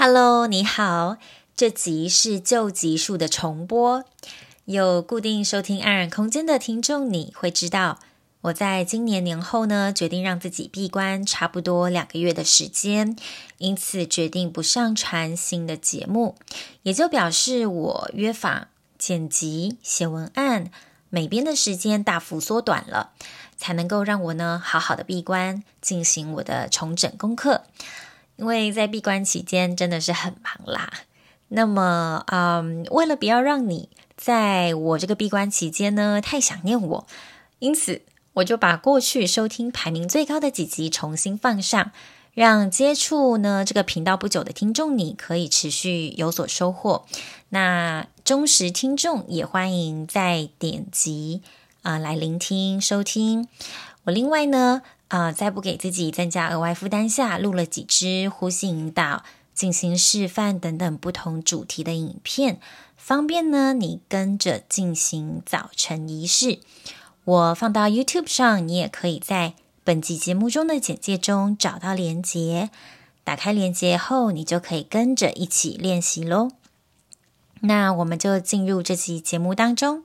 Hello，你好，这集是旧集数的重播。有固定收听安然空间的听众，你会知道，我在今年年后呢，决定让自己闭关差不多两个月的时间，因此决定不上传新的节目，也就表示我约访、剪辑、写文案、美编的时间大幅缩短了，才能够让我呢好好的闭关，进行我的重整功课。因为在闭关期间真的是很忙啦。那么，嗯，为了不要让你在我这个闭关期间呢太想念我，因此我就把过去收听排名最高的几集重新放上，让接触呢这个频道不久的听众你可以持续有所收获。那忠实听众也欢迎再点击啊、呃、来聆听收听。我另外呢。啊、在不给自己增加额外负担下，录了几支呼吸引导、进行示范等等不同主题的影片，方便呢你跟着进行早晨仪式。我放到 YouTube 上，你也可以在本集节目中的简介中找到连接。打开连接后，你就可以跟着一起练习喽。那我们就进入这期节目当中。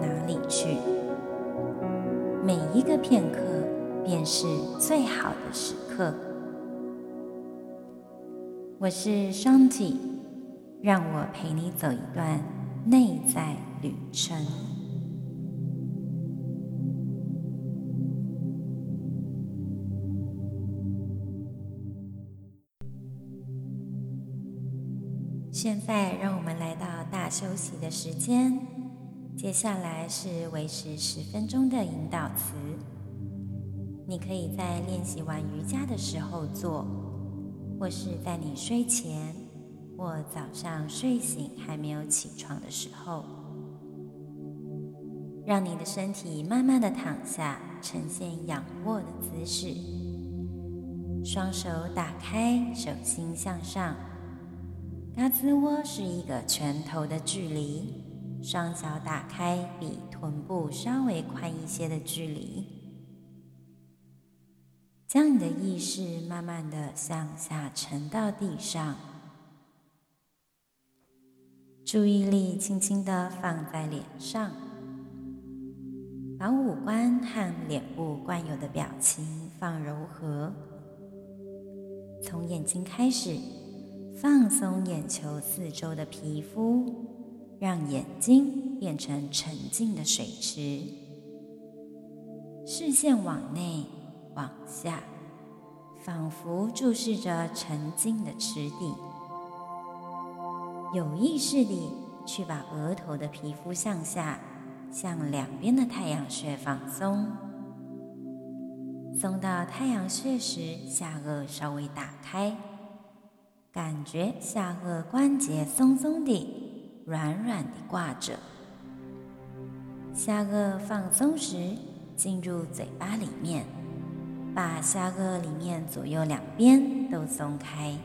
哪里去？每一个片刻便是最好的时刻。我是双体，让我陪你走一段内在旅程。现在，让我们来到大休息的时间。接下来是维持十分钟的引导词，你可以在练习完瑜伽的时候做，或是在你睡前或早上睡醒还没有起床的时候，让你的身体慢慢的躺下，呈现仰卧的姿势，双手打开，手心向上，胳肢窝是一个拳头的距离。双脚打开，比臀部稍微宽一些的距离，将你的意识慢慢的向下沉到地上，注意力轻轻的放在脸上，把五官和脸部惯有的表情放柔和，从眼睛开始，放松眼球四周的皮肤。让眼睛变成沉静的水池，视线往内往下，仿佛注视着沉静的池底。有意识地去把额头的皮肤向下，向两边的太阳穴放松。松到太阳穴时，下颚稍微打开，感觉下颚关节松松的。软软地挂着，下颚放松时，进入嘴巴里面，把下颚里面左右两边都松开，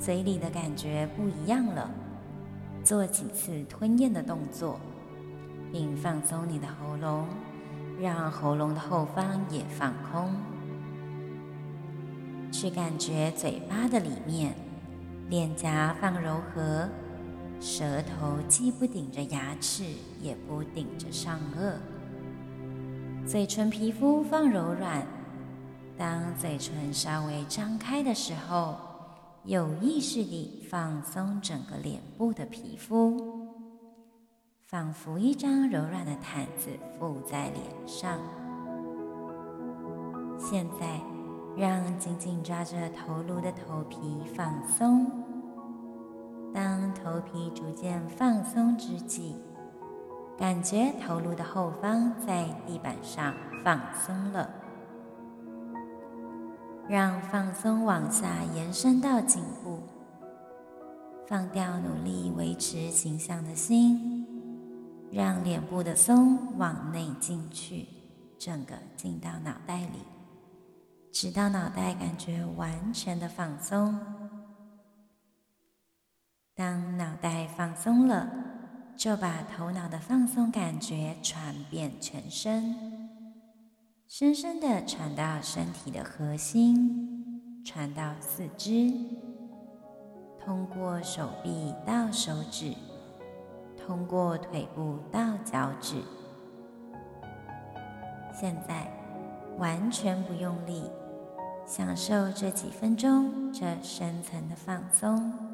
嘴里的感觉不一样了。做几次吞咽的动作，并放松你的喉咙，让喉咙的后方也放空，去感觉嘴巴的里面。脸颊放柔和，舌头既不顶着牙齿，也不顶着上颚。嘴唇皮肤放柔软，当嘴唇稍微张开的时候，有意识地放松整个脸部的皮肤，仿佛一张柔软的毯子覆在脸上。现在。让紧紧抓着头颅的头皮放松。当头皮逐渐放松之际，感觉头颅的后方在地板上放松了，让放松往下延伸到颈部，放掉努力维持形象的心，让脸部的松往内进去，整个进到脑袋里，直到脑袋感觉完全的放松。当脑袋放松了，就把头脑的放松感觉传遍全身，深深的传到身体的核心，传到四肢，通过手臂到手指，通过腿部到脚趾。现在完全不用力，享受这几分钟这深层的放松。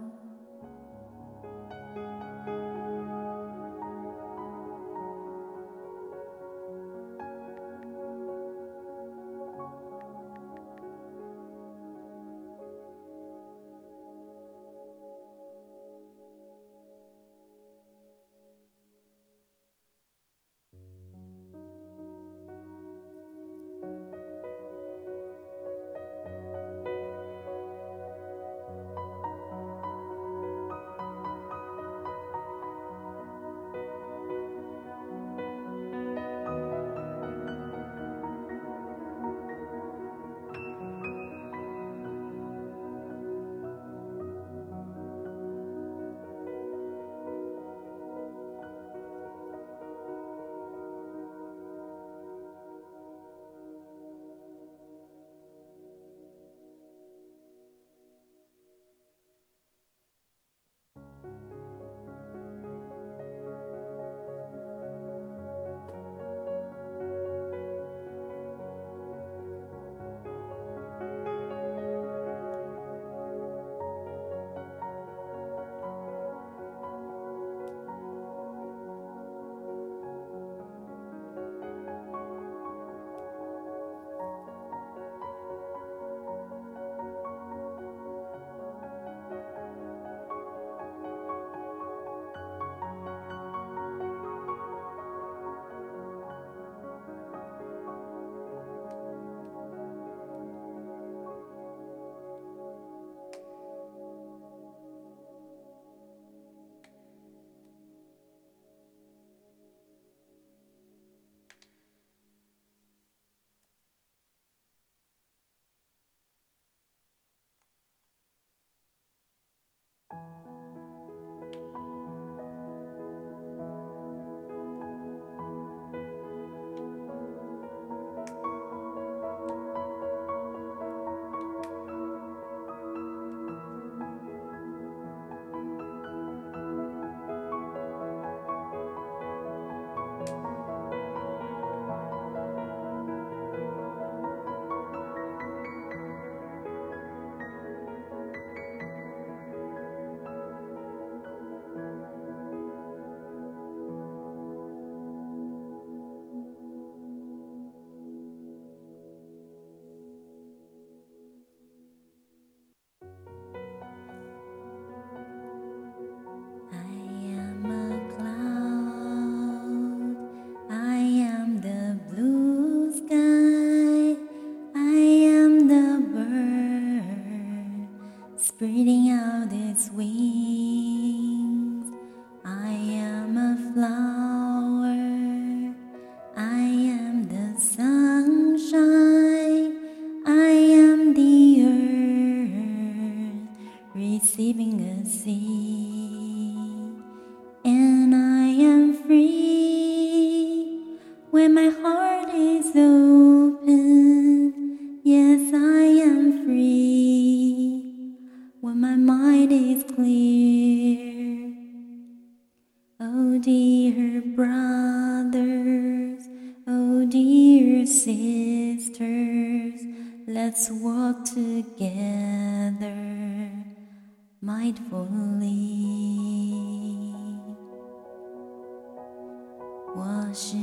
我是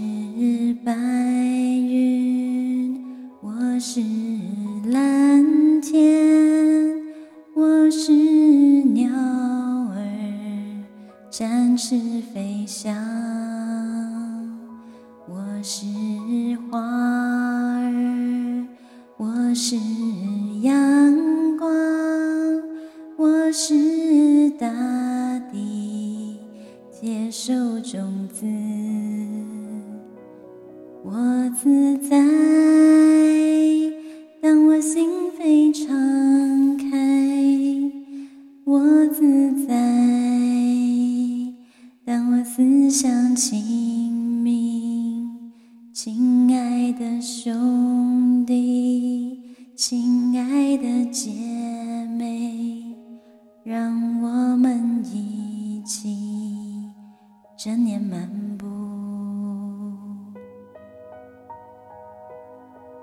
白云，我是蓝天，我是鸟儿，展翅飞翔。我是花儿。我是阳光我是亲爱的兄弟，亲爱的姐妹，让我们一起正念漫步。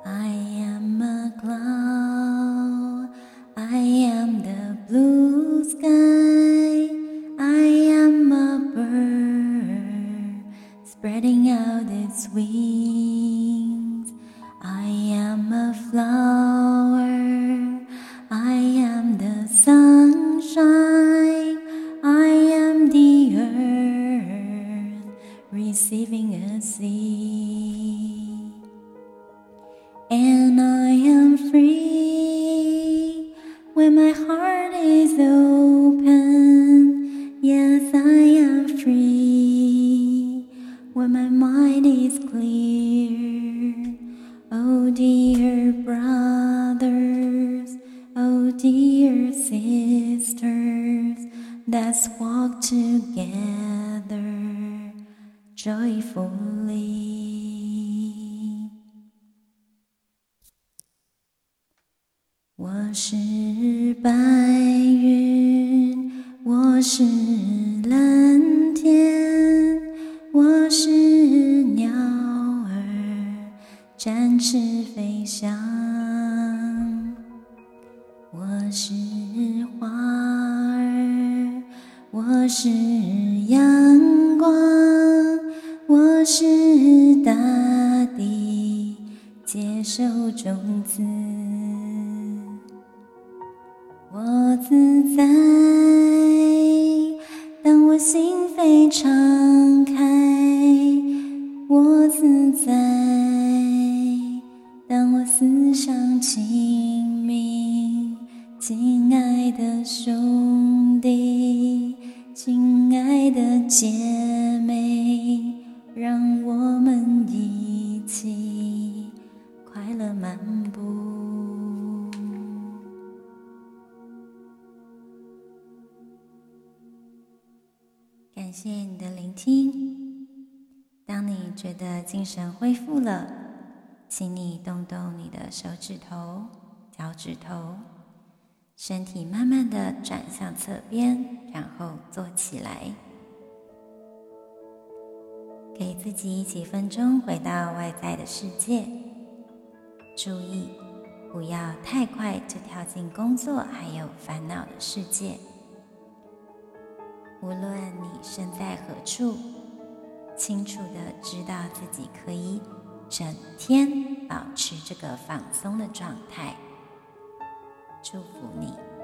I am a cloud, I am the blue sky, I am a bird spreading out its wings. My heart 我是白云，我是蓝天，我是鸟儿展翅飞翔。我是花儿，我是阳光，我是大地，接受种子。自在，当我心扉敞开，我自在，当我思想清明，亲爱的兄弟，亲爱的姐神恢复了，请你动动你的手指头、脚趾头，身体慢慢的转向侧边，然后坐起来。给自己几分钟回到外在的世界，注意不要太快就跳进工作还有烦恼的世界。无论你身在何处，清楚的知道自己可以整天保持这个放松的状态。祝福你。